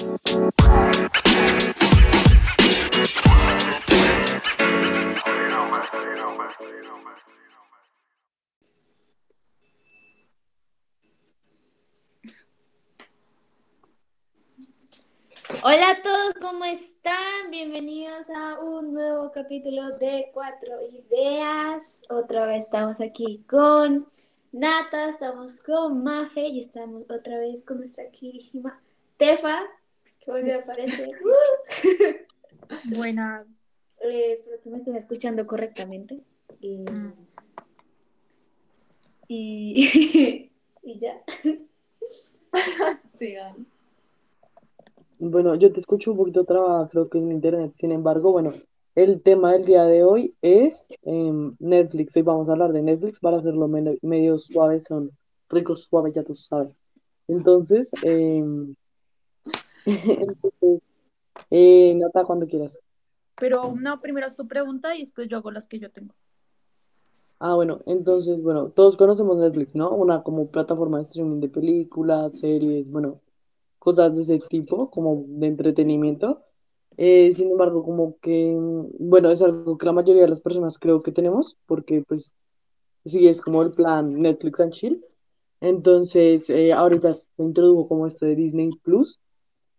Hola a todos, ¿cómo están? Bienvenidos a un nuevo capítulo de Cuatro Ideas. Otra vez estamos aquí con Nata, estamos con Mafe y estamos otra vez con nuestra queridísima Tefa, que volvió a aparecer. Buenas. Eh, espero que me estén escuchando correctamente. Y, Mm. y, y ya. Sigan. Bueno, yo te escucho un poquito trabada, creo que en internet. Sin embargo, bueno, el tema del día de hoy es em, Netflix. Hoy vamos a hablar de Netflix para hacerlo medio suave, son ricos, suaves, ya tú sabes. Entonces, entonces eh, Nata, cuando quieras. Pero no, primero haz tu pregunta y después yo hago las que yo tengo. Ah, bueno, entonces, bueno, todos conocemos Netflix, ¿no? Una como plataforma de streaming de películas, series, bueno, cosas de ese tipo, como de entretenimiento. Eh, sin embargo, como que, bueno, es algo que la mayoría de las personas creo que tenemos, porque pues sí es como el plan Netflix and Chill. Entonces, eh, ahorita se introdujo como esto de Disney Plus.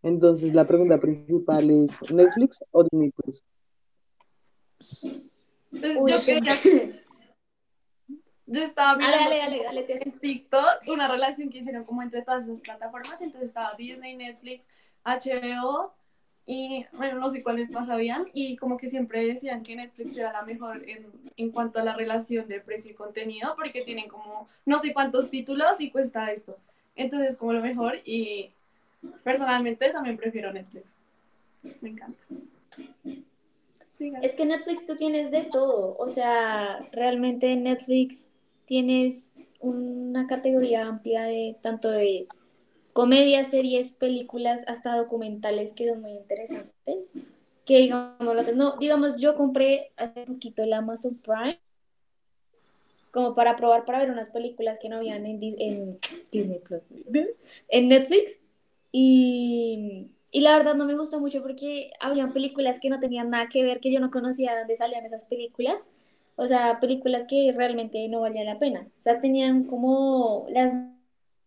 Entonces, la pregunta principal es, ¿Netflix o Disney Plus? Pues Uy, yo sí. quería- yo estaba Dale, mirando dale, dale, dale, Tefa. en TikTok una relación que hicieron como entre todas esas plataformas, entonces estaba Disney, Netflix, HBO y bueno, no sé cuáles más habían y como que siempre decían que Netflix era la mejor en, en cuanto a la relación de precio y contenido porque tienen como no sé cuántos títulos y cuesta esto. Entonces como lo mejor y personalmente también prefiero Netflix. Me encanta. Es que Netflix tú tienes de todo, o sea, realmente en Netflix tienes una categoría amplia de tanto de comedias, series, películas, hasta documentales que son muy interesantes. Que digamos, no, digamos, yo compré hace poquito el Amazon Prime como para probar para ver unas películas que no habían en, en Disney Plus, en Netflix. Y, y la verdad no me gustó mucho porque habían películas que no tenían nada que ver, que yo no conocía de dónde salían esas películas. O sea, películas que realmente no valían la pena. O sea, tenían como las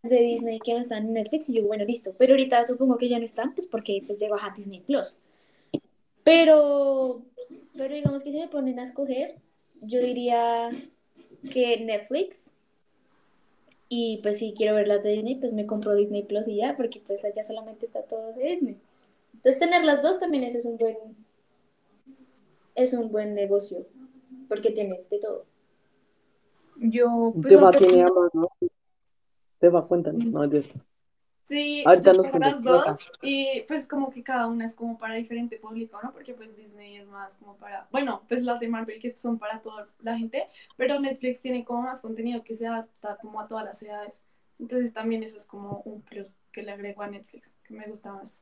de Disney que no están en Netflix y yo, bueno, listo. Pero ahorita supongo que ya no están, pues porque pues llegó a Disney Plus. Pero, pero digamos que si me ponen a escoger, yo diría que Netflix. Y pues si quiero ver las de Disney, pues me compro Disney Plus y ya, porque pues allá solamente está todo de Disney. Entonces tener las dos también ese es un buen, es un buen negocio, porque tienes de todo. Yo, pues, Te va, pues, ambas, ¿no? Te va, cuéntanos, no, Dios. Sí, Ahorita yo nos tengo las dos y pues como que cada una es como para diferente público, ¿no? Porque pues Disney es más como para, bueno, pues las de Marvel que son para toda la gente, pero Netflix tiene como más contenido que se adapta como a todas las edades. Entonces también eso es como un plus que le agrego a Netflix, que me gusta más.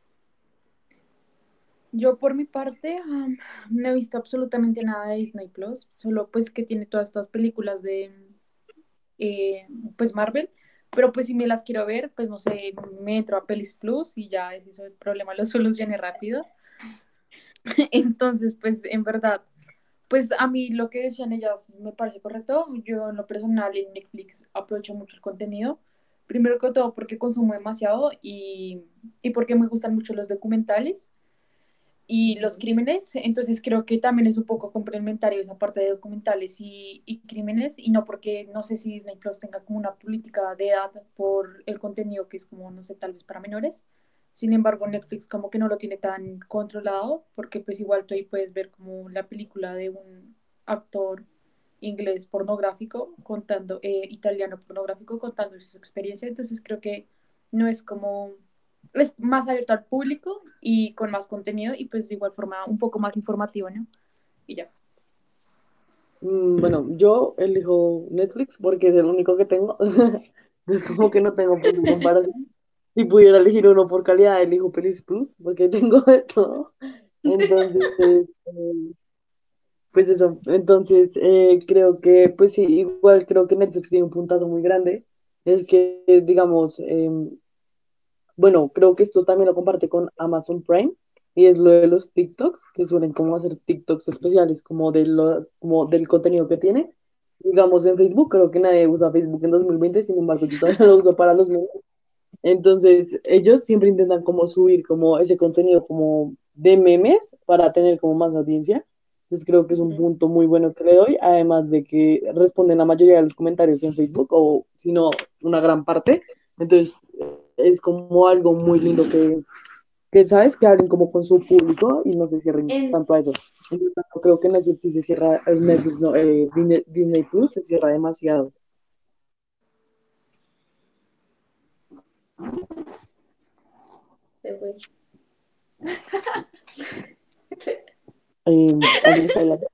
yo por mi parte am, no he visto absolutamente nada de Disney Plus, solo pues que tiene todas estas películas de eh, pues Marvel, pero pues si me las quiero ver, pues no sé, me entro a Pelis Plus y ya ese es el problema, lo solucioné rápido. Entonces, pues en verdad, pues a mí lo que decían ellas me parece correcto. Yo en lo personal en Netflix aprovecho mucho el contenido. Primero que todo porque consumo demasiado y, y porque me gustan mucho los documentales y los crímenes. Entonces creo que también es un poco complementario esa parte de documentales y, y crímenes y no porque no sé si Disney Plus tenga como una política de edad por el contenido que es como, no sé, tal vez para menores. Sin embargo, Netflix como que no lo tiene tan controlado, porque pues igual tú ahí puedes ver como la película de un actor inglés pornográfico contando, eh, italiano pornográfico contando su experiencia. Entonces creo que no es como, es más abierto al público y con más contenido y pues de igual forma un poco más informativo, ¿no? Y ya. Mm, Bueno, yo elijo Netflix porque es el único que tengo. Entonces, como que no tengo comparación. Si pudiera elegir uno por calidad, elijo Pelis Plus porque tengo de todo. Entonces, eh, pues eso. Entonces, eh, creo que, pues sí, igual creo que Netflix tiene un puntazo muy grande. Es que, digamos, em, bueno, creo que esto también lo comparte con Amazon Prime, y es lo de los TikToks, que suelen como hacer TikToks especiales, como, de lo, como del contenido que tiene. Digamos, en Facebook, creo que nadie usa Facebook en 2020, sin embargo, yo todavía lo uso para los memes. Entonces, ellos siempre intentan como subir como ese contenido como de memes para tener como más audiencia. Entonces creo que es un punto muy bueno que le doy, además de que responden la mayoría de los comentarios en Facebook, o si no, una gran parte. Entonces es como algo muy lindo que, que sabes, que hablen como con su público y no se cierren En- tanto a eso. Creo que Netflix sí se cierra, eh, Netflix no, eh, Disney, Disney Plus se cierra demasiado. Se fue. Eh, ¿alguien está hablando?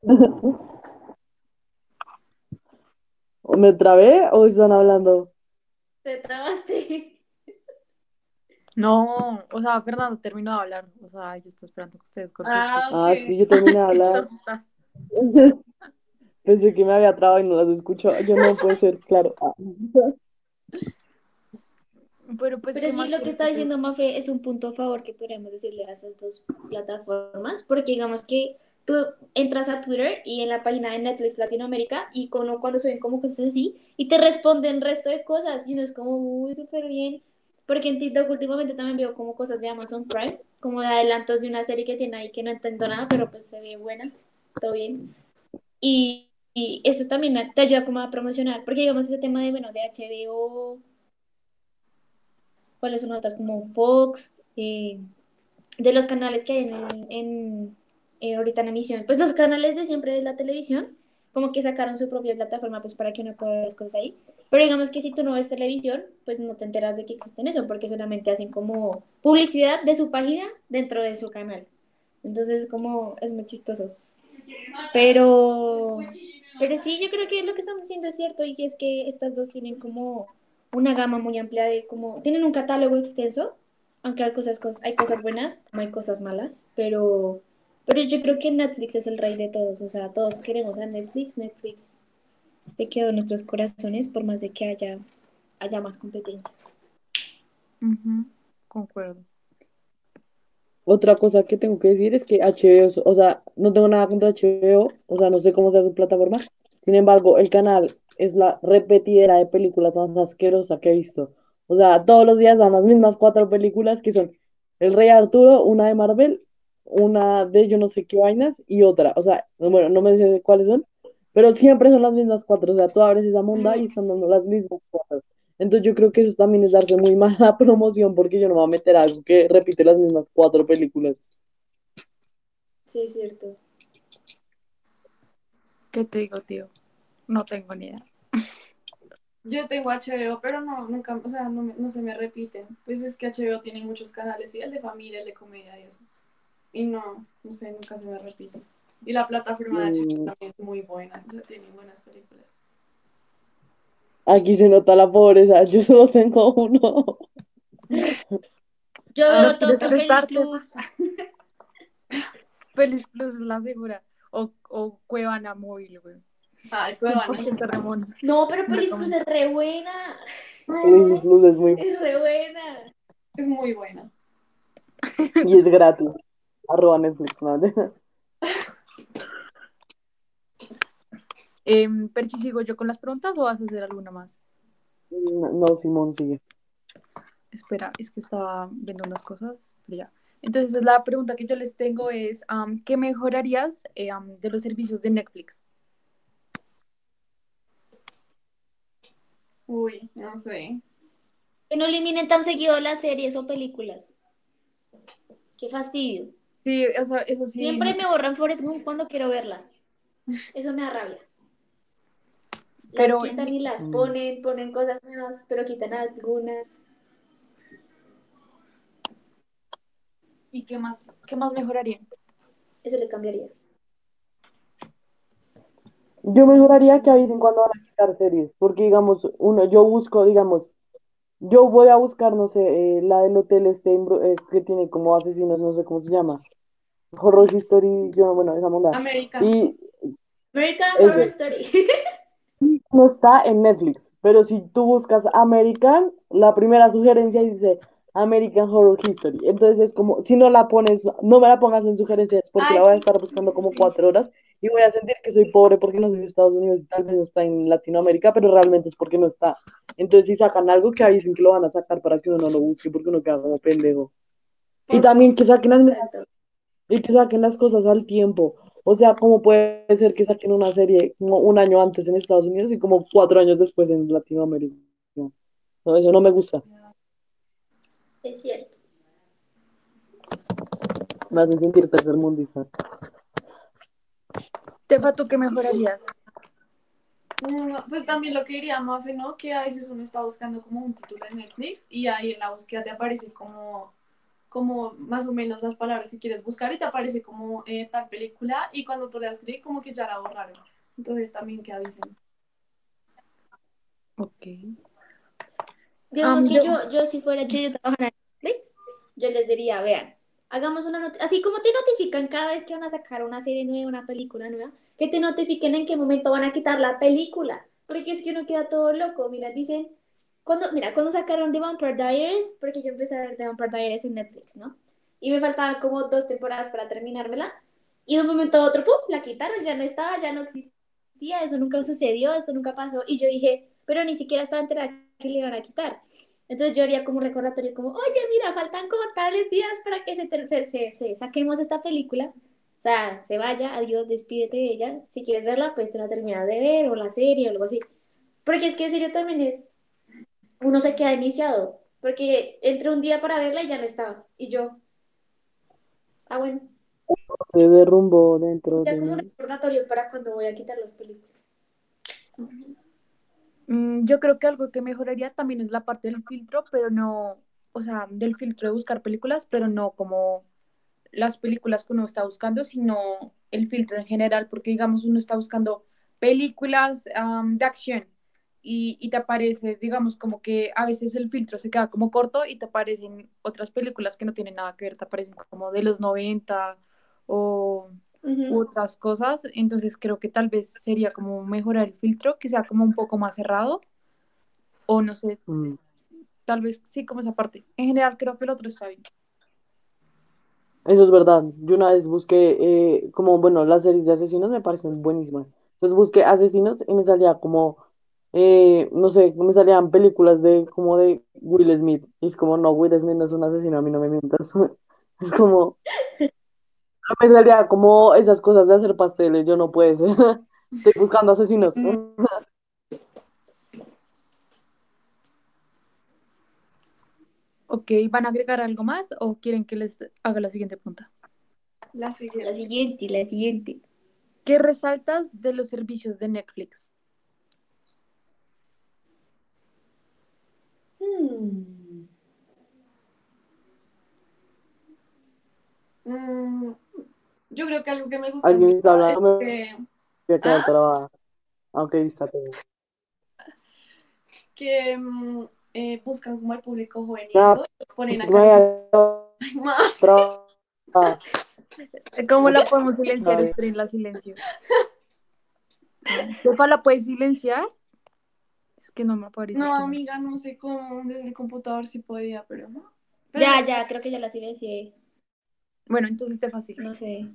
¿O me trabé o están hablando? Te trabaste. No, o sea, Fernando terminó de hablar. O sea, yo estoy esperando que ustedes contesten. Ah, Ah, sí, yo terminé de hablar. Pensé que me había trabado y no las escucho. Yo no puede ser, claro. Ah. Pero pues, Pero ¿qué sí, lo que está diciendo Mafe es un punto a favor que podríamos decirle a esas dos plataformas, porque digamos que tú entras a Twitter y en la página de Netflix Latinoamérica y como cuando suben como cosas así y te responden resto de cosas y uno es como, uy, súper bien, porque en TikTok últimamente también veo como cosas de Amazon Prime, como de adelantos de una serie que tiene ahí que no entiendo nada, pero pues se ve buena, todo bien. Y, eso también te ayuda como a promocionar, porque digamos ese tema de, bueno, de HBO cuáles son otras como Fox, eh, de los canales que hay en, en, eh, ahorita en emisión, pues los canales de siempre de la televisión, como que sacaron su propia plataforma pues para que uno pueda ver las cosas ahí, pero digamos que si tú no ves televisión, pues no te enteras de que existen eso, porque solamente hacen como publicidad de su página dentro de su canal, entonces como es muy chistoso, pero, pero sí, yo creo que lo que estamos diciendo es cierto y es que estas dos tienen como una gama muy amplia de como tienen un catálogo extenso, aunque hay cosas, cos- hay cosas buenas, como hay cosas malas, pero pero yo creo que Netflix es el rey de todos, o sea, todos queremos a Netflix, Netflix se quedó en nuestros corazones por más de que haya haya más competencia. Concuerdo. Otra cosa que tengo que decir es que HBO, o sea, no tengo nada contra HBO, o sea, no sé cómo sea su plataforma. Sin embargo, el canal es la repetidera de películas más asquerosa que he visto. O sea, todos los días dan las mismas cuatro películas que son El Rey Arturo, una de Marvel, una de yo no sé qué vainas y otra. O sea, bueno, no me sé cuáles son, pero siempre son las mismas cuatro. O sea, tú abres esa monda y están dando las mismas cuatro. Entonces yo creo que eso también es darse muy mala promoción porque yo no me voy a meter a algo que repite las mismas cuatro películas. Sí, es cierto. ¿Qué te digo, tío? No tengo ni idea. Yo tengo HBO, pero no, nunca, o sea, no, se me repiten. Pues es que HBO tiene muchos canales, y el de familia, el de comedia y eso. Y no, no sé, nunca se me repite. Y la plataforma de HBO Mm. también es muy buena, o sea, tiene buenas películas. Aquí se nota la pobreza, yo solo tengo uno. Yo Ah, veo ¿no todo Feliz? Plus. Feliz Plus es la segura. O, o Cuevana Móvil, güey. Ay, Cuevana. 100% Ramón. No, pero Feliz. Plus es re buena. Feliz Plus es muy Es re buena. Es muy buena. y es gratis. Arroba Netflix, madre. Em, Perchi, ¿sigo yo con las preguntas o vas a hacer alguna más? No, no, Simón sigue. Espera, es que estaba viendo unas cosas, pero ya. Entonces, la pregunta que yo les tengo es, ¿qué mejorarías eh, am, de los servicios de Netflix? Uy, no sé. Que no eliminen tan seguido las series o películas. Qué fastidio. Sí, o sea, eso sí. Siempre me borran Forrest Gump cuando quiero verla. Eso me da rabia. Las Pero- quitan y las ponen, ponen cosas nuevas, pero quitan algunas. ¿Y qué más, qué más mejoraría? Eso le cambiaría. Yo mejoraría que avisen cuando van a quitar series, porque digamos, uno, yo busco, digamos, yo voy a buscar, no sé, eh, la del hotel este eh, que tiene como asesinos, no sé cómo se llama, Horror History, yo, bueno, esa monda. América. Y American Ese- Horror Story. no está en Netflix, pero si tú buscas American, la primera sugerencia dice American Horror History. Entonces es como, si no la pones, no me la pongas en sugerencias porque Ay, la voy a estar buscando como cuatro horas y voy a sentir que soy pobre porque no sé si Estados Unidos y tal vez está en Latinoamérica, pero realmente es porque no está. Entonces si sacan algo que avisen que lo van a sacar para que uno no lo busque porque uno queda como pendejo. Y también que saquen las y que saquen las cosas al tiempo. O sea, ¿cómo puede ser que saquen una serie como un año antes en Estados Unidos y como cuatro años después en Latinoamérica? No, eso no me gusta. Es cierto. Me hacen sentir tercermundista. Tefa, ¿tú qué mejorarías? Mm, Pues también lo que diría Mafe, ¿no? Que a veces uno está buscando como un título en Netflix y ahí en la búsqueda te aparece como, como más o menos las palabras que quieres buscar y te aparece como eh, tal película y cuando tú le das clic como que ya la borraron. Entonces también que avisen. Ok. Digamos Am, que yo- yo, yo si fuera yo, yo trabajara en Netflix, yo les diría, vean, hagamos una noticia, así como te notifican cada vez que van a sacar una serie nueva, una película nueva, que te notifiquen en qué momento van a quitar la película, porque es que uno queda todo loco, mira, dicen, cuando, mira, cuando sacaron The Vampire Diaries, porque yo empecé a ver The Vampire Diaries en Netflix, ¿no? Y me faltaban como dos temporadas para terminármela, y de un momento a otro, ¡pum!, la quitaron, ya no estaba, ya no existía, eso nunca sucedió, esto nunca pasó, y yo dije, pero ni siquiera estaba enterada que le iban a quitar. Entonces yo haría como recordatorio como, oye, mira, faltan como tales días para que se, se, se saquemos esta película. O sea, se vaya, adiós, despídete de ella. Si quieres verla, pues te la terminas de ver o la serie o algo así. Porque es que en serio también es, uno se queda iniciado. Porque entré un día para verla y ya no estaba. Y yo, ah, bueno, Se derrumbó dentro ya de como recordatorio para cuando voy a quitar las películas. Mm, yo creo que algo que mejoraría también es la parte del filtro, pero no, o sea, del filtro de buscar películas, pero no como las películas que uno está buscando, sino el filtro en general, porque digamos uno está buscando películas de acción y, y te aparece, digamos, como que a veces el filtro se queda como corto y te aparecen otras películas que no tienen nada que ver, te aparecen como de los 90 o u otras cosas, entonces creo que tal vez sería como mejorar el filtro, que sea como un poco más cerrado, o no sé, Mm. tal vez sí como esa parte. En general creo que el otro está bien. Eso es verdad. Yo una vez busqué, eh, como, bueno, las series de asesinos me parecen buenísimas. Entonces busqué asesinos y me salía como, eh, no sé, me salían películas de, como de Will Smith. Y es como, no, Will Smith no es un asesino, a mí no me mientas. Es como, me salía como esas cosas de hacer pasteles, yo no puedo ser. Estoy buscando asesinos. Ok, ¿van a agregar algo más o quieren que les haga la siguiente pregunta? La La siguiente. siguiente, la siguiente. ¿Qué resaltas de los servicios de Netflix? Mm, yo creo que algo que me gusta ¿Alguien mucho está hablando? es que, voy a quedar ¿Ah? trabada. Aunque está todo. que mm, eh, buscan como al público joven y Ah, eso, y los ponen Ay. ¿Cómo la podemos silenciar? Esperen la silencio. ¿Sepa la puedes silenciar? Es que no me aparece. No, amiga, no sé cómo, desde el computador sí podía, pero no. Pero Ya, ya, creo que ya la silencié. Bueno, entonces te fácil. No sé.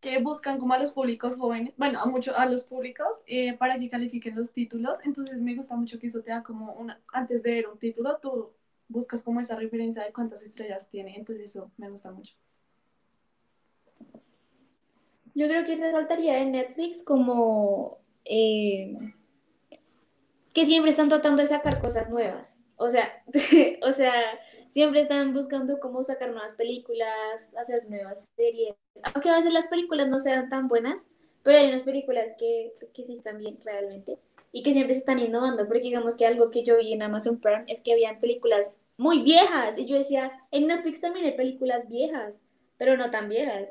que buscan como a los públicos jóvenes, bueno, a mucho a los públicos eh, para que califiquen los títulos. Entonces me gusta mucho que eso te da como una, antes de ver un título, tú buscas como esa referencia de cuántas estrellas tiene. Entonces eso me gusta mucho. Yo creo que resaltaría de Netflix como eh, que siempre están tratando de sacar cosas nuevas. O sea, o sea, siempre están buscando cómo sacar nuevas películas, hacer nuevas series. Aunque a veces las películas no sean tan buenas, pero hay unas películas que, pues, que sí están bien realmente y que siempre se están innovando. Porque digamos que algo que yo vi en Amazon Prime es que habían películas muy viejas y yo decía, en Netflix también hay películas viejas, pero no tan viejas.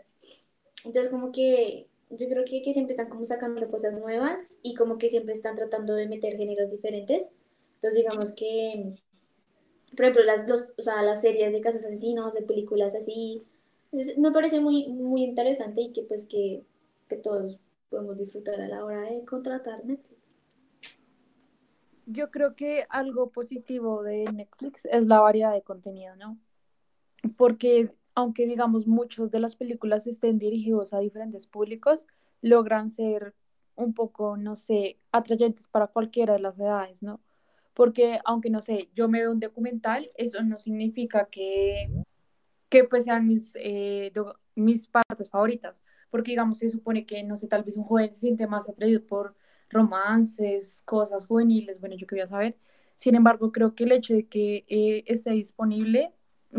Entonces, como que yo creo que, que siempre están como sacando cosas nuevas y como que siempre están tratando de meter géneros diferentes. Entonces, digamos que, por ejemplo, las, los, o sea, las series de casos asesinos, de películas así, me parece muy, muy interesante y que pues que, que todos podemos disfrutar a la hora de contratar Netflix. Yo creo que algo positivo de Netflix es la variedad de contenido, ¿no? Porque aunque digamos muchos de las películas estén dirigidos a diferentes públicos, logran ser un poco, no sé, atrayentes para cualquiera de las edades, ¿no? Porque aunque, no sé, yo me veo un documental, eso no significa que, que pues sean mis, eh, mis partes favoritas, porque digamos, se supone que, no sé, tal vez un joven se siente más atraído por romances, cosas juveniles, bueno, yo qué voy a saber. Sin embargo, creo que el hecho de que eh, esté disponible,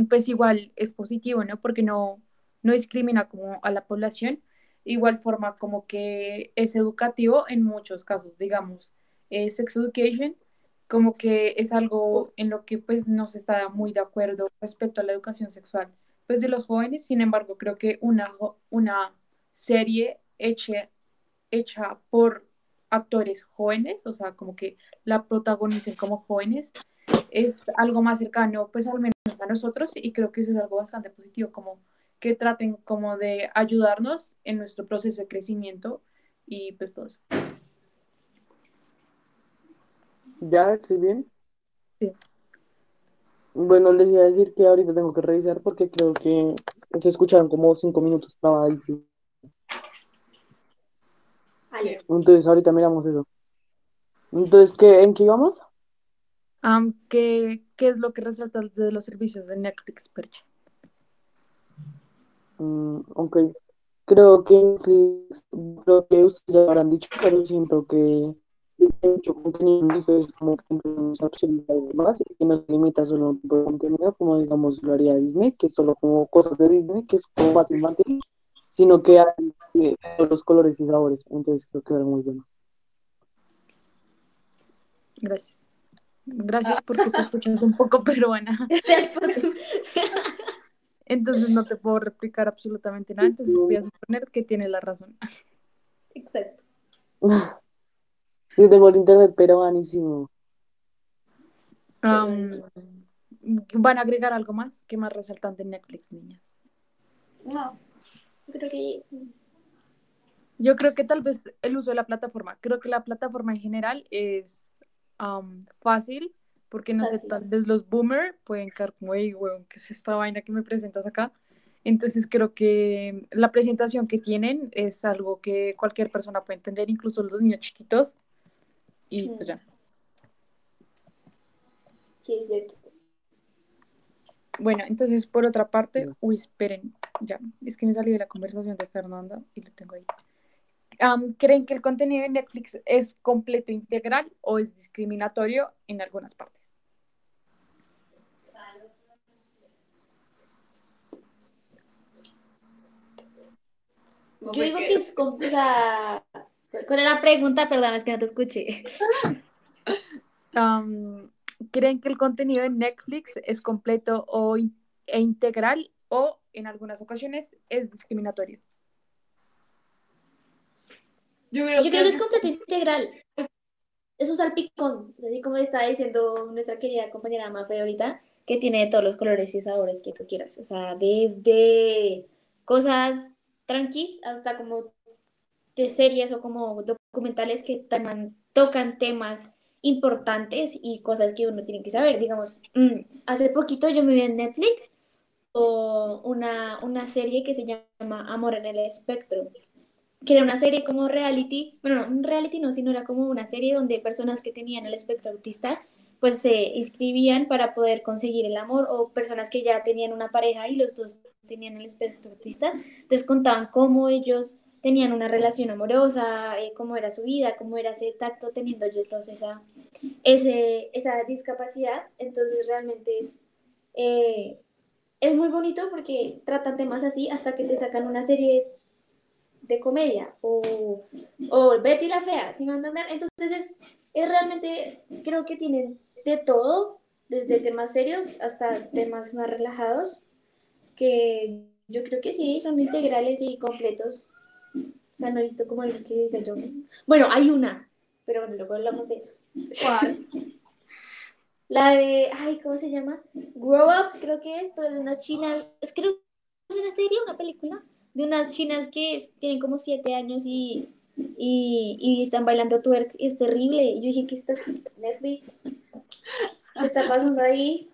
pues igual es positivo, ¿no? Porque no, no discrimina como a la población. Igual forma como que es educativo en muchos casos, digamos, eh, sex education, como que es algo en lo que pues no se está muy de acuerdo respecto a la educación sexual pues de los jóvenes. Sin embargo, creo que una, una serie hecha, hecha por actores jóvenes, o sea, como que la protagonicen como jóvenes, es algo más cercano, pues al menos a nosotros, y creo que eso es algo bastante positivo, como que traten como de ayudarnos en nuestro proceso de crecimiento y pues todo eso. ¿Ya? ¿Estoy bien? Sí. Bueno, les iba a decir que ahorita tengo que revisar porque creo que se escucharon como cinco minutos trabadísimo. Vale. Entonces ahorita miramos eso. Entonces, ¿qué, en qué íbamos? Am, ¿qué, qué es lo que resalta de los servicios de Netflix, Perche? Mm, ok. Creo que Netflix, creo que ustedes ya lo habrán dicho, pero siento que tiene mucho contenido, entonces como que influencia absoluta y demás, y que no se limita solo a un tipo de contenido, como digamos lo haría Disney, que es solo como cosas de Disney, que es como más infantil, sino que hay eh, de todos los colores y sabores, entonces creo que era muy bueno. Gracias. Gracias porque te escuchas un poco peruana. Entonces no te puedo replicar absolutamente nada. Entonces voy a suponer que tienes la razón. Exacto. Yo tengo el internet peruanísimo. Am, ¿Van a agregar algo más? ¿Qué más resaltante en Netflix, niñas? No. Creo que Yo creo que tal vez el uso de la plataforma. Creo que la plataforma en general es am, fácil, porque no sé, tal vez los boomer pueden caer como, hey, weón, ¿qué es esta vaina que me presentas acá? Entonces creo que la presentación que tienen es algo que cualquier persona puede entender, incluso los niños chiquitos. Y pues ya. sí es cierto. Bueno, entonces por otra parte, uy, esperen, ya, es que me salí de la conversación de Fernanda y lo tengo ahí. ¿Creen que el contenido de Netflix es completo integral o es discriminatorio en algunas partes? No Yo digo que es como, o sea, ¿cuál es la pregunta? Perdón, es que no te escuché. ¿Creen que el contenido de Netflix es completo o in- e integral o en algunas ocasiones es discriminatorio? Yo creo Yo creo que es completo integral. Es un salpicón, así como está diciendo nuestra querida compañera Mafe ahorita, que tiene de todos los colores y sabores que tú quieras. O sea, desde cosas tranquis hasta como de series o como documentales que toman- tocan temas importantes y cosas que uno tiene que saber. Digamos, mm, hace poquito yo me vi en Netflix o una, una serie que se llama Amor en el Espectro que era una serie como reality, bueno, no un reality no, sino era como una serie donde personas que tenían el espectro autista pues se inscribían para poder conseguir el amor o personas que ya tenían una pareja y los dos tenían el espectro autista, entonces contaban cómo ellos tenían una relación amorosa, eh, cómo era su vida, cómo era ese tacto teniendo ellos dos esa, ese, esa discapacidad, entonces realmente es, eh, es muy bonito porque tratan temas así hasta que te sacan una serie de comedia o, o Betty la Fea, ¿sí me entender? Entonces es, es realmente, creo que tienen de todo, desde temas serios hasta temas más relajados, que yo creo que sí, son integrales y completos. O sea, no he visto como el que diga yo. Bueno, hay una, pero bueno, luego hablamos de eso. ¿Cuál? La de, ay, ¿cómo se llama? Grow Ups, creo que es, pero de unas chinas, es creo que es una serie, una película, de unas chinas que es- tienen como siete años y y, y están bailando twerk y es terrible. Y yo dije, ¿qué está Netflix? ¿Qué está pasando ahí?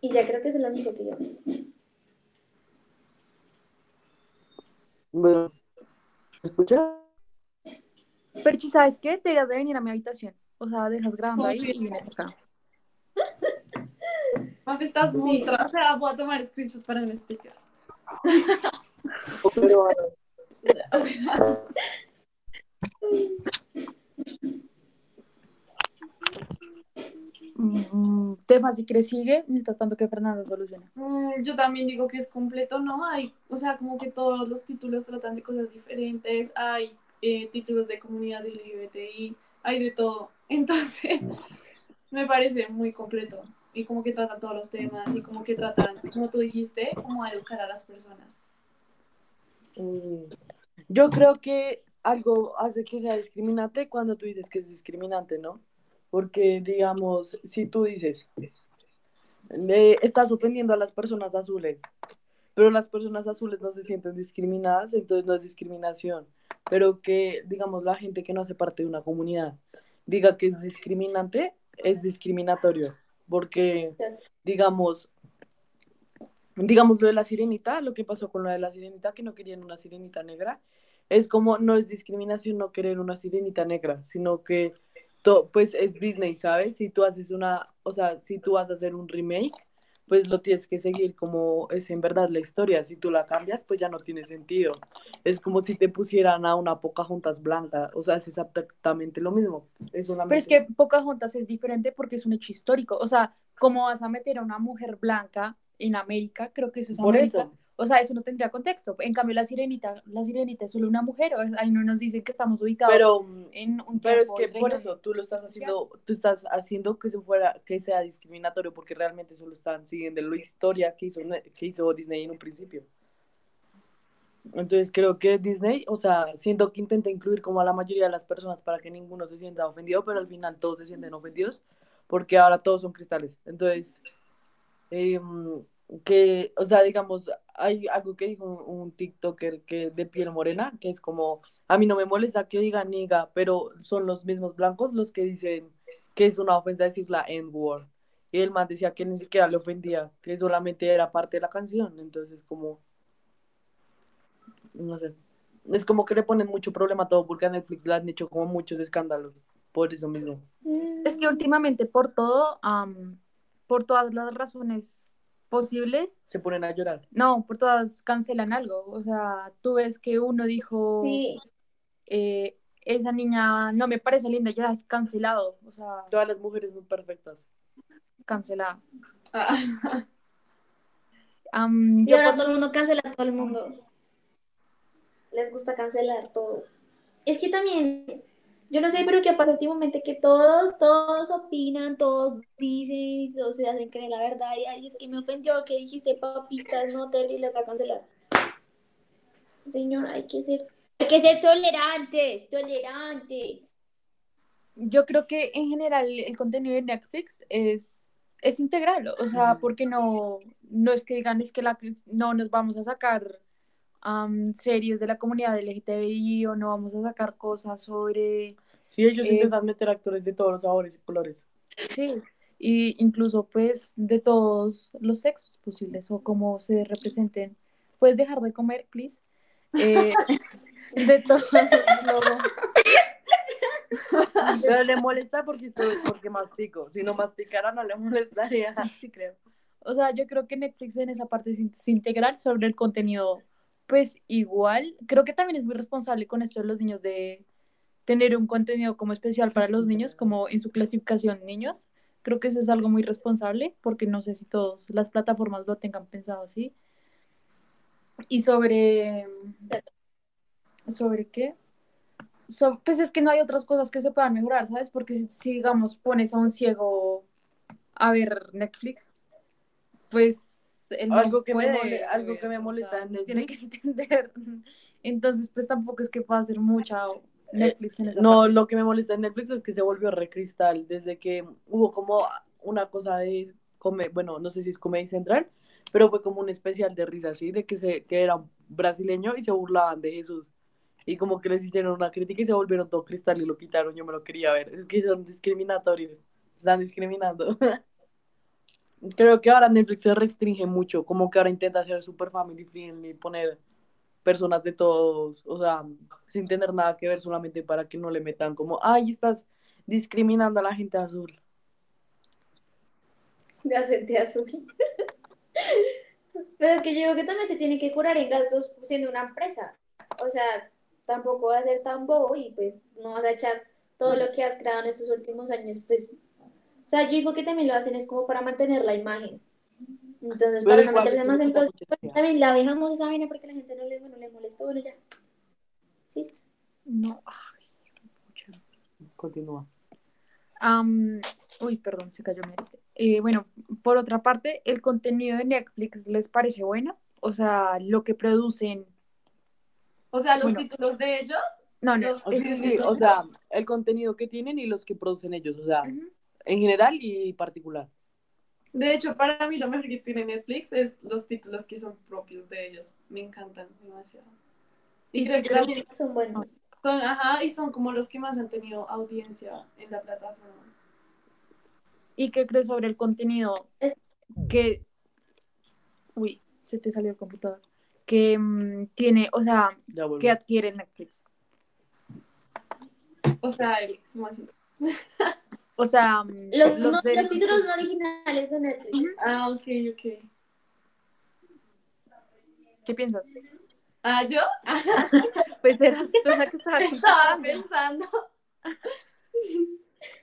Y ya creo que es lo único que yo. Bueno, ¿me escucha? Perchi, ¿sabes qué? Te de venir a mi habitación. O sea, dejas grabando ahí y vienes acá. Mafe, estás muy O sea, voy a tomar screenshot para el sticker. Pero, Mm, Tefa, si quieres sigue, mientras tanto que Fernando solucione. Mm, yo también digo que es completo, ¿no? Hay, o sea, como que todos los títulos tratan de cosas diferentes, hay eh, títulos de comunidad LGBTI, hay de todo. Entonces, me parece muy completo. Y como que tratan todos los temas y como que tratan, como tú dijiste, como educar a las personas. Mm, Yo creo que algo hace que sea discriminante cuando tú dices que es discriminante, ¿no? Porque, digamos, si tú dices, estás ofendiendo a las personas azules, pero las personas azules no se sienten discriminadas, entonces no es discriminación. Pero que, digamos, la gente que no hace parte de una comunidad diga que es discriminante, es discriminatorio. Porque, digamos, digamos lo de la sirenita, lo que pasó con lo de la sirenita, que no querían una sirenita negra, es como no es discriminación no querer una sirenita negra, sino que to- pues es Disney, ¿sabes? Si tú haces una, o sea, si tú vas a hacer un remake, pues lo tienes que seguir como es en verdad la historia. Si tú la cambias, pues ya no tiene sentido. Es como si te pusieran a una Pocahontas blanca, o sea, es exactamente lo mismo. Es Pero solamente... es que Pocahontas es diferente porque es un hecho histórico. O sea, ¿cómo vas a meter a una mujer blanca en América? Creo que eso es Por América. eso. O sea, eso no tendría contexto. En cambio, la sirenita, la sirenita es solo una mujer. o- Ahí no nos dicen que estamos ubicados Pero, en un pero es que por región eso tú lo estás haciendo, tú estás haciendo que se fuera, que sea discriminatorio, porque realmente solo están siguiendo la historia que hizo, que hizo Disney en un principio. Entonces creo que Disney, o sea, siento que intenta incluir como a la mayoría de las personas para que ninguno se sienta ofendido, pero al final todos se sienten ofendidos porque ahora todos son cristales. Entonces, em, que, o sea, digamos, hay algo que dijo un, TikToker que de piel morena, que es como, a mí no me molesta que digan niga, pero son los mismos blancos los que dicen que es una ofensa decir la N-word. Y el man decía que ni siquiera le ofendía, que solamente era parte de la canción. Entonces, como, no sé, es como que le ponen mucho problema a todo, porque a Netflix le han hecho como muchos escándalos, por eso mismo. Es que últimamente por todo, por todas las razones posibles, Se ponen a llorar. no, por todas cancelan algo. O sea, tú ves que uno dijo, Sí, eh, esa niña no me parece linda, ya es cancelado. O sea, Todas las mujeres son perfectas. cancelada. Ah, sí, yo ahora por- todo el mundo cancela a todo el mundo. Les gusta cancelar todo. Es que también, yo no sé, pero ¿qué pasa últimamente? Que todos, todos opinan, todos dicen, todos se hacen creer la verdad. Y ay, es que me ofendió que dijiste papitas, no terrible, va a cancelar. Señor, hay que ser, hay que ser tolerantes, tolerantes. yo creo que en general el contenido de Netflix es, es integral, o sea, porque no, no es que digan, es que la, no nos vamos a sacar am, series de la comunidad LGTBI o no vamos a sacar cosas sobre, Sí, ellos Eh, intentan meter actores de todos los sabores y colores. sí, y incluso pues de todos los sexos posibles o cómo se representen. ¿Puedes dejar de comer, please? Eh, de todos los... Pero le molesta porque, estoy, porque mastico. Si no masticara, no le molestaría. Sí, creo. O sea, yo creo que Netflix en esa parte es integral sobre el contenido, pues igual. Creo que también es muy responsable con esto de los niños de tener un contenido como especial para los niños, como en su clasificación niños. Creo que eso es algo muy responsable porque no sé si todas las plataformas lo tengan pensado así. Y sobre... ¿Sobre qué? So- pues es que no hay otras cosas que se puedan mejorar, ¿sabes? Porque si, si, digamos, pones a un ciego a ver Netflix, pues no Algo que me puede mole- algo que me o molesta sea, en no tiene que Netflix. entender. Entonces, pues tampoco es que pueda hacer mucha Netflix en esa No, parte. lo que me molesta en Netflix es que se volvió recristal. Desde que hubo como una cosa de come, bueno, no sé si es Comedy Central, pero fue como un especial de risa, así, de que, se, que era brasileño y se burlaban de Jesús. Y como que les hicieron una crítica y se volvieron todo cristal y lo quitaron, yo me lo quería ver. Es que son discriminatorios, están discriminando. Creo que ahora Netflix se restringe mucho, como que ahora intenta ser super family friendly poner personas de todos, o sea, sin tener nada que ver, solamente para que no le metan como, ay, estás discriminando a la gente azul. De acente azul. Pero es que yo digo que también se tiene que curar en gastos siendo una empresa. O sea, tampoco va a ser tan bobo y pues no vas a echar todo lo que has creado en estos últimos años, pues. O sea, yo digo que también lo hacen es como para mantener la imagen. Entonces, Pero para no meterse más en mucha pues, también la dejamos esa vaina porque la gente no le, bueno, le molesta, bueno, ya. Listo. No. ay. Continúa. Uy, perdón, se cayó. Eh, bueno, por otra parte, ¿el contenido de Netflix les parece bueno? O sea, lo que producen. O sea, los Bueno. títulos de ellos. No, no. Los- O es sí, sí, o sea, el contenido que tienen y los que producen ellos, o sea. En general y particular. De hecho, para mí lo mejor que tiene Netflix es los títulos que son propios de ellos. Me encantan demasiado. Y ¿Y creo que también Son buenos. son, ajá, y son como los que más han tenido audiencia en la plataforma. ¿Y qué crees sobre el contenido Es- que... Uy, se te salió el computador. Que mm, tiene, o sea, que adquiere Netflix. O sea, el, ¿cómo así? O sea, mm, Los, no- los títulos no originales de Netflix. Ah, ok, ok. ¿Qué piensas? Ah, yo Pues eras tú la que estaba pensando.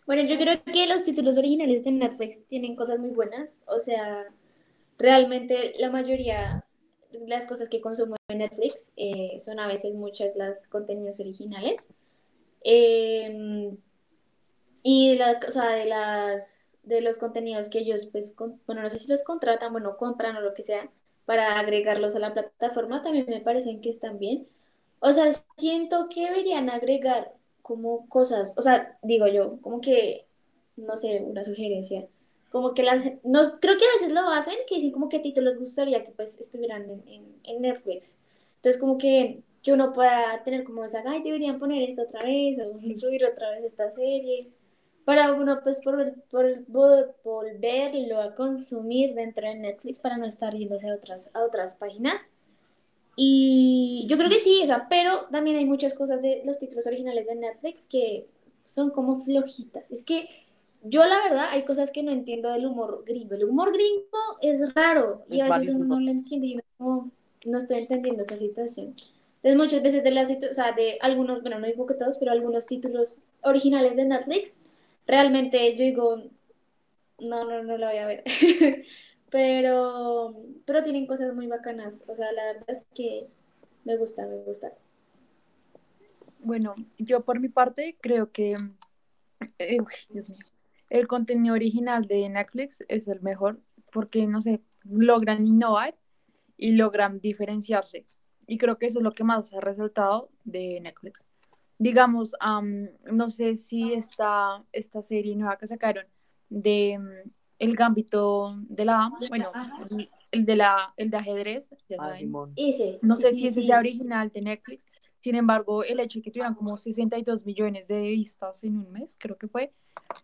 Bueno, yo creo que los títulos originales de Netflix tienen cosas muy buenas. O sea, realmente la mayoría de las cosas que consumo en Netflix eh, son a veces muchas las contenidos originales. Eh, y la, o sea, de las de los contenidos que ellos, pues, con- bueno, no sé si los contratan, bueno, compran o lo que sea, para agregarlos a la plataforma, también me parecen que están bien. O sea, siento que deberían agregar como cosas, o sea, digo yo, como que, no sé, una sugerencia, como que las, no, creo que a veces lo hacen, que dicen como que títulos gustaría que pues estuvieran en, en, en Netflix. Entonces como que, que uno pueda tener como esa, ay, deberían poner esto otra vez, o subir otra vez esta serie, para uno pues por, por, vo- volverlo a consumir dentro de Netflix para no estar yéndose a otras, a otras páginas. Y yo creo que sí, o sea, pero también hay muchas cosas de los títulos originales de Netflix que son como flojitas. Es que yo la verdad hay cosas que no entiendo del humor gringo. El humor gringo es raro y Es a veces uno no lo entiende y como, no estoy entendiendo esta situación. Entonces muchas veces de las, o sea, de algunos, bueno, no digo que todos, pero algunos títulos originales de Netflix, realmente yo digo, no, no, no la voy a ver. Pero, pero tienen cosas muy bacanas. O sea, la verdad es que me gusta, me gusta. Bueno, yo por mi parte creo que eh, Dios mío, el contenido original de Netflix es el mejor porque, no sé, logran innovar y logran diferenciarse. Y creo que eso es lo que más ha resaltado de Netflix. Digamos, am, no sé si esta, esta serie nueva que sacaron de mm, El Gambito de la Dama, bueno, el, el de la, el de ajedrez, ya Ah, saben. Simón. Ese, No sí, sé sí, si ese sí. sea original de Netflix. Sin embargo, el hecho de que tuvieran como 62 millones de vistas en un mes, creo que fue,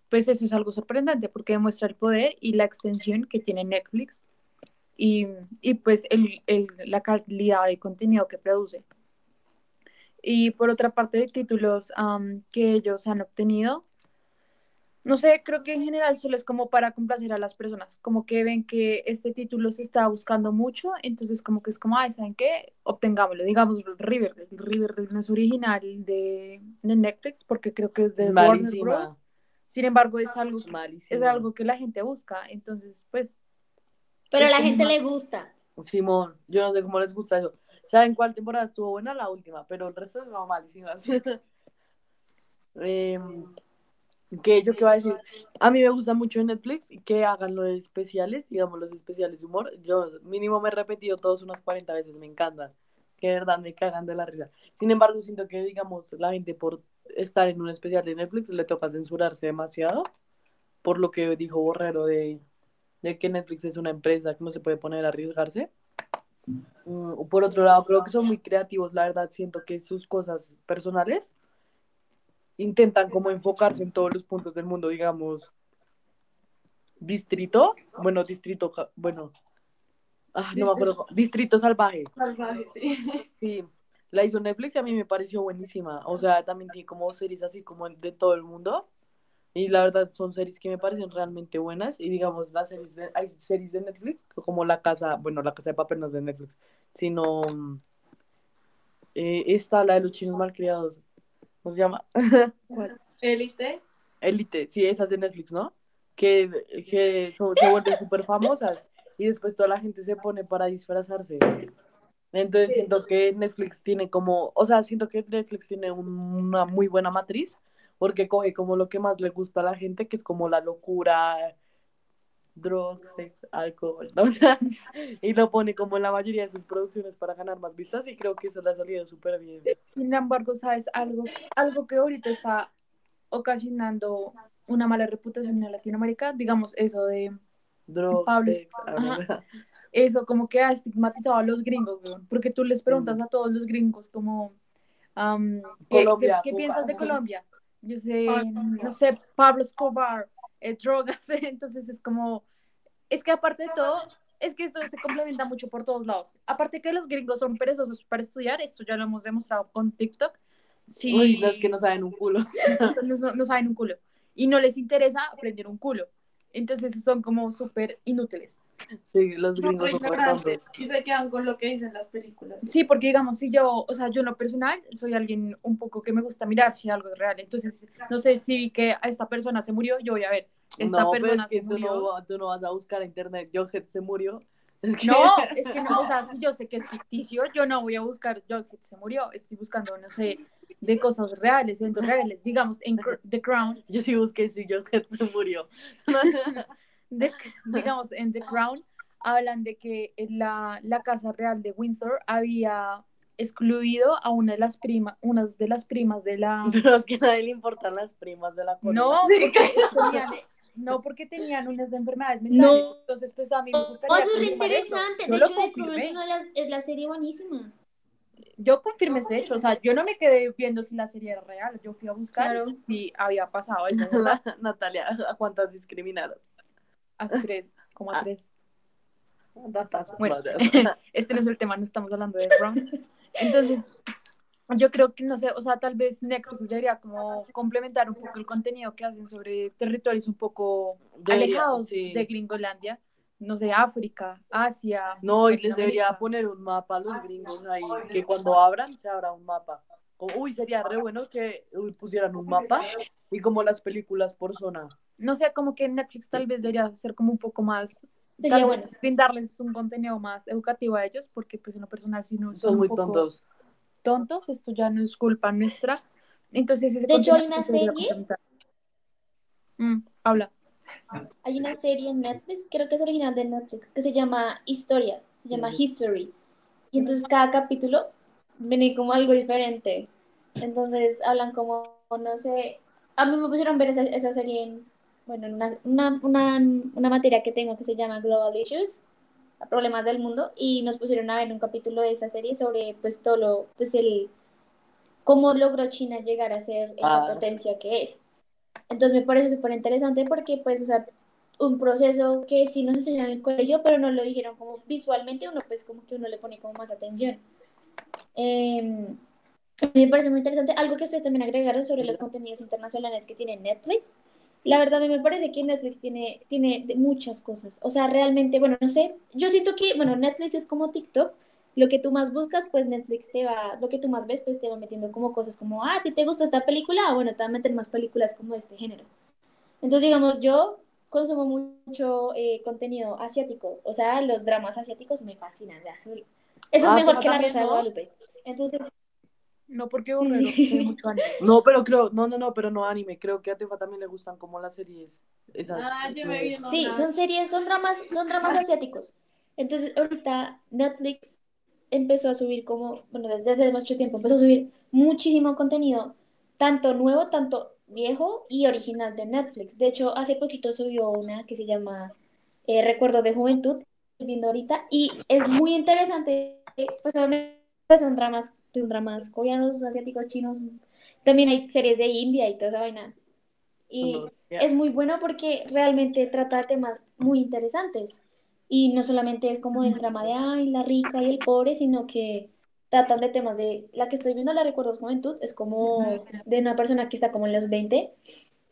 pues eso es algo sorprendente porque demuestra el poder y la extensión que tiene Netflix y, y pues el, el- la calidad de contenido que produce. Y por otra parte, de títulos am, que ellos han obtenido, no sé, creo que en general solo es como para complacer a las personas, como que ven que este título se está buscando mucho, entonces como que es como, ay, ¿saben qué? Obtengámoslo, digamos Riverdale, Riverdale no es original de, de Netflix porque creo que es de Es Warner. Bros. Sin embargo, es algo, Es es malísima. algo que la gente busca, entonces pues Pero a la gente le gusta. Simón, yo no sé cómo les gusta eso. ¿Saben cuál temporada estuvo buena? La última, pero el resto no malísimas. Em, que yo qué iba a decir, a mí me gusta mucho Netflix que hagan los especiales, digamos los especiales de humor. Yo mínimo me he repetido todos unas 40 veces, me encantan. Que verdad me cagan de la risa. Sin embargo, siento que, digamos, la gente por estar en un especial de Netflix le toca censurarse demasiado por lo que dijo Borrero de, de que Netflix es una empresa que no se puede poner a arriesgarse. Mm, Por otro lado, creo que son muy creativos, la verdad, siento que sus cosas personales intentan como enfocarse en todos los puntos del mundo, digamos, distrito, bueno, distrito, bueno, ah, no me acuerdo, distrito salvaje, Salvaje, sí. sí, la hizo Netflix y a mí me pareció buenísima, o sea, también tiene como series así como de todo el mundo, y la verdad son series que me parecen realmente buenas, y digamos, las series de, hay series de Netflix, como La Casa, bueno, La Casa de Papel no es de Netflix, sino mm, eh, esta, la de los chinos malcriados, ¿cómo se llama? Élite. Elite, sí, esas de Netflix, ¿no? Que, que se vuelven súper famosas y después toda la gente se pone para disfrazarse. Entonces siento que Netflix tiene como, o sea, siento que Netflix tiene un- una muy buena matriz porque coge como lo que más le gusta a la gente, que es como la locura, drugs, sex, alcohol, ¿no? y lo pone como en la mayoría de sus producciones para ganar más vistas y creo que eso le ha salido súper bien. Sin embargo, ¿sabes? Algo, algo que ahorita está ocasionando una mala reputación en Latinoamérica, digamos, eso de Drugs, Pablo, sex, ajá. eso como que ha estigmatizado a los gringos, porque tú les preguntas a todos los gringos como, am, ¿qué, Colombia, qué- piensas de Colombia? Yo sé, no sé, Pablo Escobar, eh, drogas, entonces es como, es que aparte de todo, es que eso se complementa mucho por todos lados. Aparte que los gringos son perezosos para estudiar, esto ya lo hemos demostrado con TikTok. Sí, Uy, los que no saben un culo. no, no saben un culo y no les interesa aprender un culo. Entonces son como súper inútiles. Sí, los gringos muy ignorantes y se quedan con lo que dicen las películas. Sí, porque digamos, si yo, o sea, yo en lo personal soy alguien un poco que me gusta mirar si algo es real. Entonces, no sé si vi que a esta persona se murió, yo voy a ver, esta No, pero persona es que se tú murió. no, tú no vas a buscar a internet. Johet se murió. Es que... No, es que no, o sea, si yo sé que es ficticio, yo no voy a buscar, yo que se murió, estoy buscando, no sé, de cosas reales, eventos reales. Digamos, en The Crown, Yo sí busqué si Johet se murió. digamos, en The Crown, hablan de que la, la Casa Real de Windsor había excluido a una de las primas, unas de las primas de la... Pero es que a nadie le importan las primas de la corona. No, porque tenían, no porque tenían unas enfermedades mentales. No. Entonces, pues a mí me gustaría. Oh, eso es eso. interesante. De hecho, The Crown es una de las, es la serie buenísima. Yo confirmé ese hecho. O sea, yo no me quedé viendo si la serie era real. Yo fui a buscar Claro. si había pasado eso. Natalia, ¿a cuántas discriminaron? A tres, como a Ah. tres. Datas, Bueno. Este no es el tema, no estamos hablando de Crown. Entonces, yo creo que, no sé, o sea, tal vez Netflix debería como complementar un poco el contenido que hacen sobre territorios un poco Debería, alejados sí. de Gringolandia. No sé, África, Asia. No, y les debería poner un mapa a los gringos ahí, que cuando abran se abra un mapa. Uy, sería re bueno que pusieran un mapa y como las películas por zona. No sé, como que Netflix tal vez debería ser como un poco más, Sería bueno. brindarles un contenido más educativo a ellos, porque pues en lo personal si no Son muy poco tontos. tontos, esto ya no es culpa nuestra. Entonces, ese De hecho, hay una serie-. Mm, habla. Hay una serie en Netflix, creo que es original de Netflix, que se llama Historia, se llama. History. Y entonces cada capítulo viene como algo diferente. Entonces hablan como, no sé, a mí me pusieron a ver esa, esa serie en, bueno, en una, una, una, una materia que tengo que se llama Global Issues, problemas del mundo, y nos pusieron a ver un capítulo de esa serie sobre pues todo lo, pues el, cómo logró China llegar a ser esa Ah. potencia que es. Entonces me parece súper interesante porque, pues, o sea, un proceso que sí nos enseñaron en el colegio, pero no lo dijeron como visualmente, uno pues como que uno le pone como más atención. Eh, me parece muy interesante. Algo que ustedes también agregaron sobre los contenidos internacionales que tiene Netflix. La verdad, a mí me parece que Netflix tiene, tiene muchas cosas. O sea, realmente, bueno, no sé. Yo siento que, bueno, Netflix es como TikTok. Lo que tú más buscas, pues Netflix te va, lo que tú más ves, pues te va metiendo como cosas como, ah, ¿a ti te gusta esta película? Ah, bueno, te va a meter más películas como de este género. Entonces, digamos, yo consumo mucho eh, contenido asiático. O sea, los dramas asiáticos me fascinan. azul. Eso Ah, es mejor ¿tú que la Rosa de? Guadalupe. Entonces, No porque borrero, Sí. mucho anime. No, pero creo, no, no, no, pero no anime. Creo que a Tefa también le gustan como las series. Esas, Ah, yo me vi Sí, son series, son dramas, son dramas asiáticos. Entonces, ahorita Netflix empezó a subir como, bueno, desde hace mucho tiempo, empezó a subir muchísimo contenido, tanto nuevo, tanto viejo y original de Netflix. De hecho, hace poquito subió una que se llama eh, Recuerdos de Juventud, estoy viendo ahorita, y es muy interesante, pues obviamente son dramas, son dramas coreanos, asiáticos, chinos, también hay series de India y toda esa vaina. Y es muy bueno porque realmente trata temas muy interesantes. Y no solamente es como el drama de, ay, la rica y el pobre, sino que tratan de temas de, la que estoy viendo, la Recuerdos Juventud, es como de una persona que está como en los 20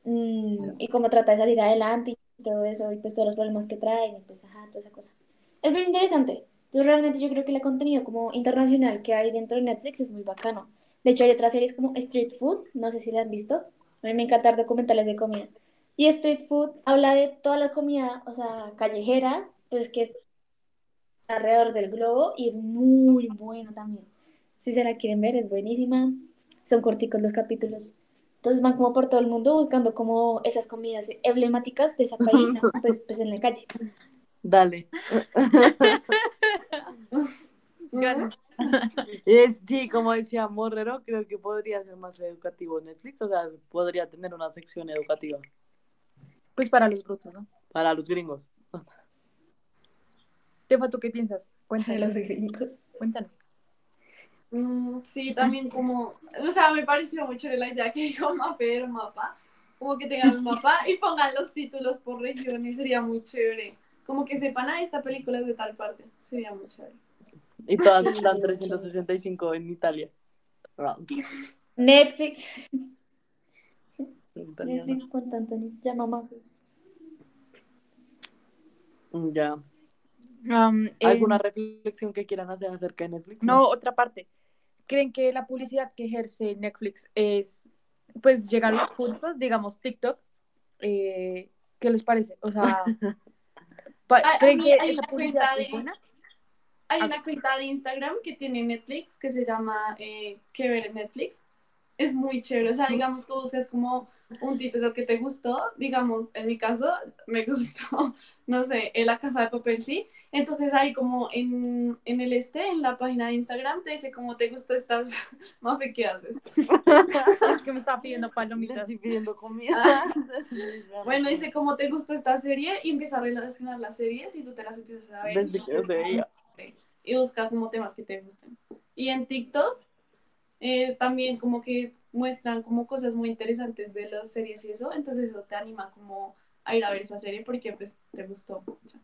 mm, y cómo trata de salir adelante y todo eso, y pues todos los problemas que traen, y pues ajá, toda esa cosa. Es muy interesante. Entonces realmente yo creo que el contenido como internacional que hay dentro de Netflix es muy bacano. De hecho hay otras series como Street Food, no sé si la han visto. A mí me encanta ver documentales de comida. Y Street Food habla de toda la comida, o sea, callejera, pues que está alrededor del globo y es muy bueno también. Si se la quieren ver, es buenísima. Son corticos los capítulos. Entonces van como por todo el mundo buscando como esas comidas emblemáticas de ese país, pues, pues en la calle. Dale. Gracias. Es, sí, como decía Morrero, creo que podría ser más educativo Netflix, o sea, podría tener una sección educativa Pues para los brutos, ¿no? para los gringos. Tefa, ¿tú qué piensas? De Cuéntanos. los gringos. Cuéntanos. Mm, sí, también como, o sea, me pareció muy chévere la idea que dijo Mafe del mapa, como que tengan un mapa y pongan los títulos por regiones, sería muy chévere. Como que sepan, ah, esta película es de tal parte, sería muy chévere. Y todas están 365 en Italia. Netflix. Netflix con tanto se llama. Mm, Ya. Am, ¿Alguna em, reflexión que quieran hacer acerca de Netflix? No, otra parte. ¿Creen que la publicidad que ejerce Netflix es, pues, llegar a los puntos, digamos, TikTok? Eh, ¿Qué les parece? O sea, A- a ¿creen mí que hay una cuenta de- buena? Hay Ah. una cuenta de Instagram que tiene Netflix que se llama eh, ¿Qué ver Netflix? Es muy chévere, o sea, digamos, tú buscas como un título que te gustó, digamos, en mi caso, me gustó, no sé, La Casa de Papel, sí. Entonces ahí como en, en el este, en la página de Instagram, te dice cómo te gustó estas, Mafe, ¿qué haces? Es que me estaba pidiendo palomitas. estoy pidiendo comida. Ah. Bueno, dice cómo te gustó esta serie y empieza a relacionar las series y tú te las empiezas a ver. Desde que se veía. y busca como temas que te gusten. Y en TikTok eh, también como que muestran como cosas muy interesantes de las series y eso, entonces eso te anima como a ir a ver esa serie porque pues te gustó. mucho.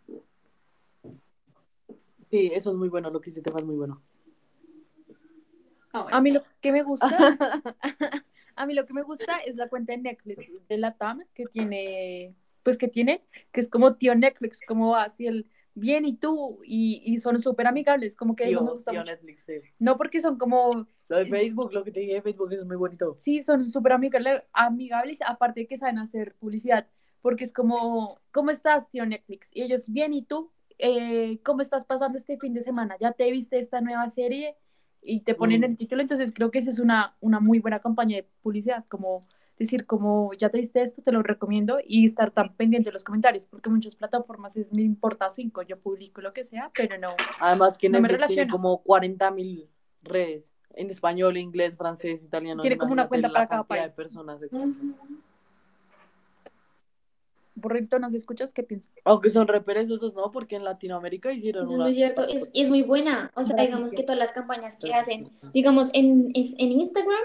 Sí, eso es muy bueno, lo que hiciste fue muy bueno. Ah, bueno. A mí lo que me gusta, a mí lo que me gusta es la cuenta de Netflix de la TAM que tiene, pues que tiene, que es como tío Netflix, como va así el bien y tú, y, y son súper amigables, como que eso me Tío, gusta tío mucho. Netflix, sí. No porque son como, Lo de Es- Facebook, lo que te dije de Facebook, es muy bonito. sí, son súper amigables, amigables, aparte de que saben hacer publicidad, porque es como, ¿cómo estás, tío Netflix? Y ellos, bien, ¿y tú? Eh, ¿Cómo estás pasando este fin de semana? ¿Ya te viste esta nueva serie? Y te ponen Mm. el título, entonces creo que esa es una, una muy buena campaña de publicidad, como decir, como ya te viste esto, te lo recomiendo y estar tan pendiente de los comentarios, porque muchas plataformas es me importa cinco, yo publico lo que sea, pero no. Además que No Netflix tiene como 40 mil redes. En español, inglés, francés, italiano. Tiene como una cuenta para cada país. de personas. Borrito, ¿nos escuchas? ¿Qué piensas? Aunque son re perezosos, ¿no? Porque en Latinoamérica hicieron Eso es una... muy cierto, es- y es muy buena. O sea, Gracias. digamos que todas las campañas que hacen, digamos, en, es- en Instagram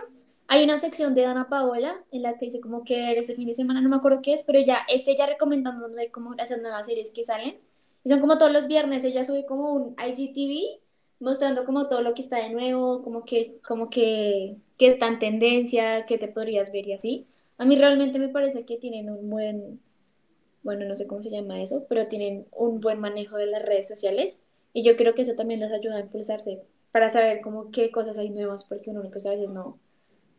hay una sección de Dana Paola en la que dice como que este fin de semana, no me acuerdo qué es, pero ya es ella recomendándome como esas nuevas series que salen. Y son como todos los viernes, ella sube como un IGTV mostrando como todo lo que está de nuevo, como que, como que, que está en tendencia, que te podrías ver y así. A mí realmente me parece que tienen un buen, bueno, no sé cómo se llama eso, pero tienen un buen manejo de las redes sociales y yo creo que eso también les ayuda a impulsarse para saber como qué cosas hay nuevas, porque uno pues no,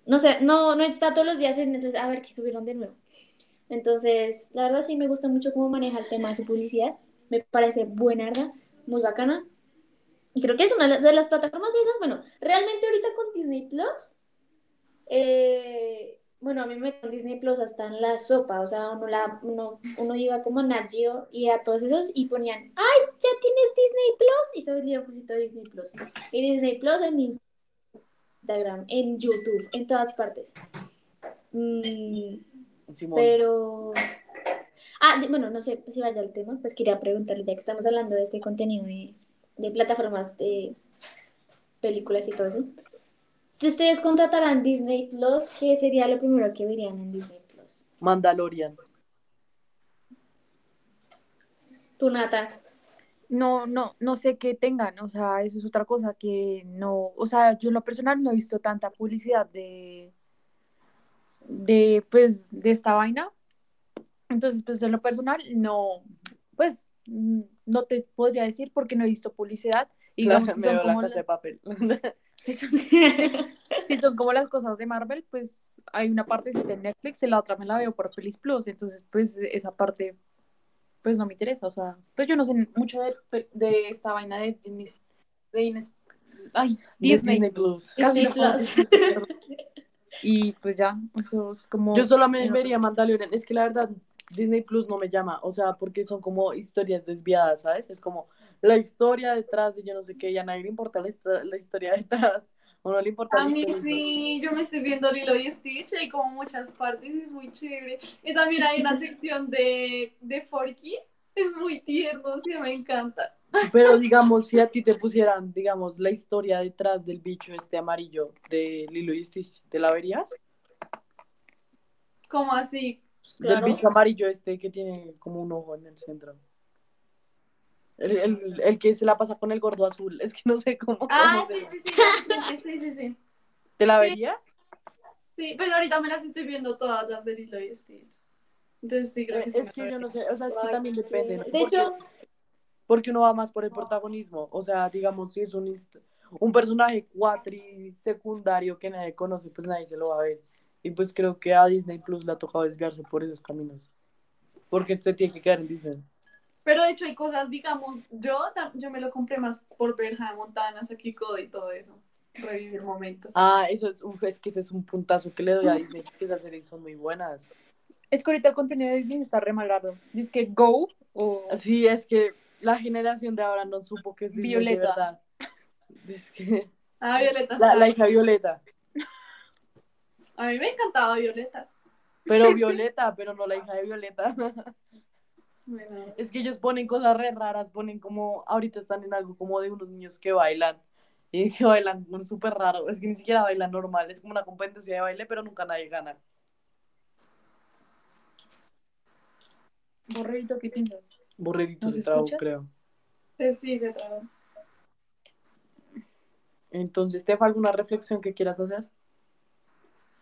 no sé, no, no está todos los días en a ver qué subieron de nuevo. Entonces, la verdad sí me gusta mucho cómo maneja el tema de su publicidad, me parece buenarda, muy bacana. Y creo que es una de las- de las plataformas de esas, bueno, realmente ahorita con Disney Plus, eh, bueno, a mí me meten Disney Plus hasta en la sopa, o sea, uno, la, uno, uno iba como a Nat Geo y a todos esos y ponían, ¡ay, ya tienes Disney Plus! Y un poquito de Disney Plus. Y Disney Plus en Instagram, en YouTube, en todas partes. Mm, pero... Ah, bueno, no sé si vaya al tema, pues quería preguntarle, ya que estamos hablando de este contenido de, de plataformas de películas y todo eso. Si ustedes contrataran Disney Plus, ¿qué sería lo primero que verían en Disney Plus? Mandalorian. Tu Nata. No, no, no sé qué tengan, o sea, eso es otra cosa que no, o sea, yo en lo personal no he visto tanta publicidad de, de, pues, de esta vaina. Entonces, pues, en lo personal, no, pues, mm, no te podría decir porque no he visto publicidad. Y Claro, digamos, si me son veo la como casa de la- papel. si son, si son como las cosas de Marvel, pues hay una parte de Netflix y la otra me la veo por Pelis Plus, entonces pues esa parte pues no me interesa, o sea, pues yo no sé mucho de, de esta vaina de Disney, de Ines- ay, Disney, Disney Plus. Casi Disney Plus. Y pues ya, eso es como... Yo solamente en vería Mandalorian. Es que la verdad, Disney Plus no me llama. O sea, porque son como historias desviadas, ¿sabes? Es como la historia detrás de yo no sé qué. Y a nadie le importa la, historia detrás. O no le importa A mí historia. sí, yo me estoy viendo Lilo y Stitch, hay como muchas partes, es muy chévere. Y también hay una sección de, de Forky, es muy tierno, sí, me encanta. Pero digamos, si a ti te pusieran, digamos, la historia detrás del bicho este amarillo de Lilo y Stitch, ¿te la verías? Como así? Claro. Del bicho amarillo este que tiene como un ojo en el centro. El, el- el que se la pasa con el gordo azul. Es que no sé cómo. Ah, cómo sí, sí, sí, sí, sí, sí. ¿Te la Sí. verías? Sí, pero ahorita me las estoy viendo todas las de Lilo y Stitch. Entonces sí, creo que sí. Es que yo no sé, o sea, es que Ay, también depende. ¿no? De Porque- hecho, porque uno va más por el protagonismo. O sea, digamos, si es un, un personaje cuatri secundario que nadie conoce, pues nadie se lo va a ver. Y pues creo que a Disney Plus le ha tocado desviarse por esos caminos. Porque te tiene que quedar en Disney. Pero de hecho hay cosas, digamos, yo, tam- yo me lo compré más por ver Hannah Montana, Saki Cody y todo eso. Revivir momentos. Ah, eso es, uf, es que ese es un puntazo que le doy a Disney, que esas series son muy buenas. Es que ahorita el contenido de Disney está re malgrado. Dice que Go o... Sí, es que la generación de ahora no supo que es Disney de Violeta. verdad. Es que- Ah, Violeta la, está. la hija Violeta. A mí me encantaba Violeta. Pero Violeta, pero no la hija de Violeta. Bueno, Es que ellos ponen cosas re raras, ponen como, ahorita están en algo como de unos niños que bailan, y que bailan súper raro, es que ni siquiera bailan normal, es como una competencia de baile, pero nunca nadie gana. Borrerito, ¿qué piensas? Borrerito ¿Nos se trabó, creo. sí, sí, se trabó. Entonces, ¿te alguna reflexión que quieras hacer?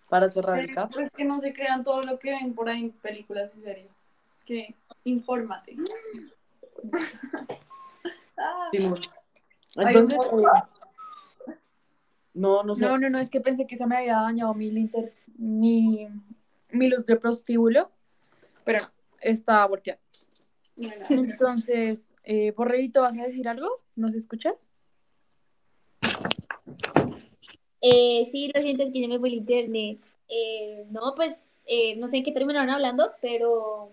Para cerrar el cap. Pues que no se crean todo lo que ven por ahí en películas y series. Que infórmate. Ah, Simón. Hay Entonces, eh, no, no sé. No, no, no, es que pensé que se me había dañado mi, linter, mi, mi luz de prostíbulo, pero no, está volteada. bueno. Entonces, eh, Borrerito, ¿vas a decir algo? ¿Nos escuchas? eh, sí, lo siento, es que se me fue el internet. Eh, no, pues, eh, no sé en qué terminaron hablando, pero,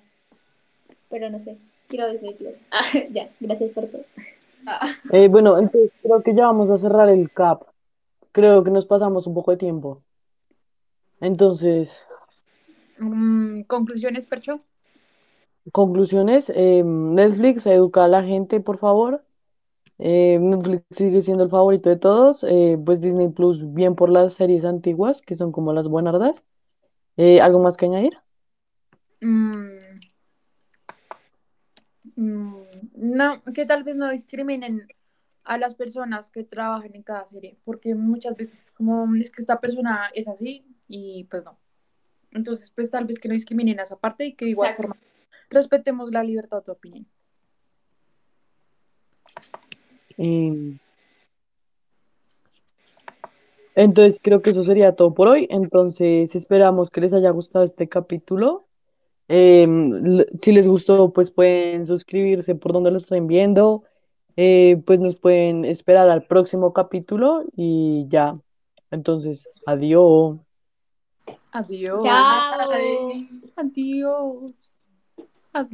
pero no sé. Quiero Disney Plus. Ah, ya, gracias por todo. Ah, Eh, bueno, entonces creo que ya vamos a cerrar el cap. Creo que nos pasamos un poco de tiempo. Entonces, Mm, Conclusiones, Percho. conclusiones. eh, Netflix educa a la gente, por favor. Eh, Netflix sigue siendo el favorito de todos. eh, pues Disney Plus, bien por las series antiguas, que son como las buenardas. Eh, ¿algo más que añadir? Mm, no, que tal vez no discriminen a las personas que trabajan en cada serie, porque muchas veces como es que esta persona es así y pues no. Entonces, pues tal vez que no discriminen a esa parte y que de igual Exacto. forma respetemos la libertad de opinión. Eh, entonces creo que eso sería todo por hoy. Entonces esperamos que les haya gustado este capítulo. Eh, l- si les gustó, pues pueden suscribirse por donde lo estén viendo. Eh, pues nos pueden esperar al próximo capítulo y ya. Entonces, adiós. Adiós. Chao. Adiós. Adiós.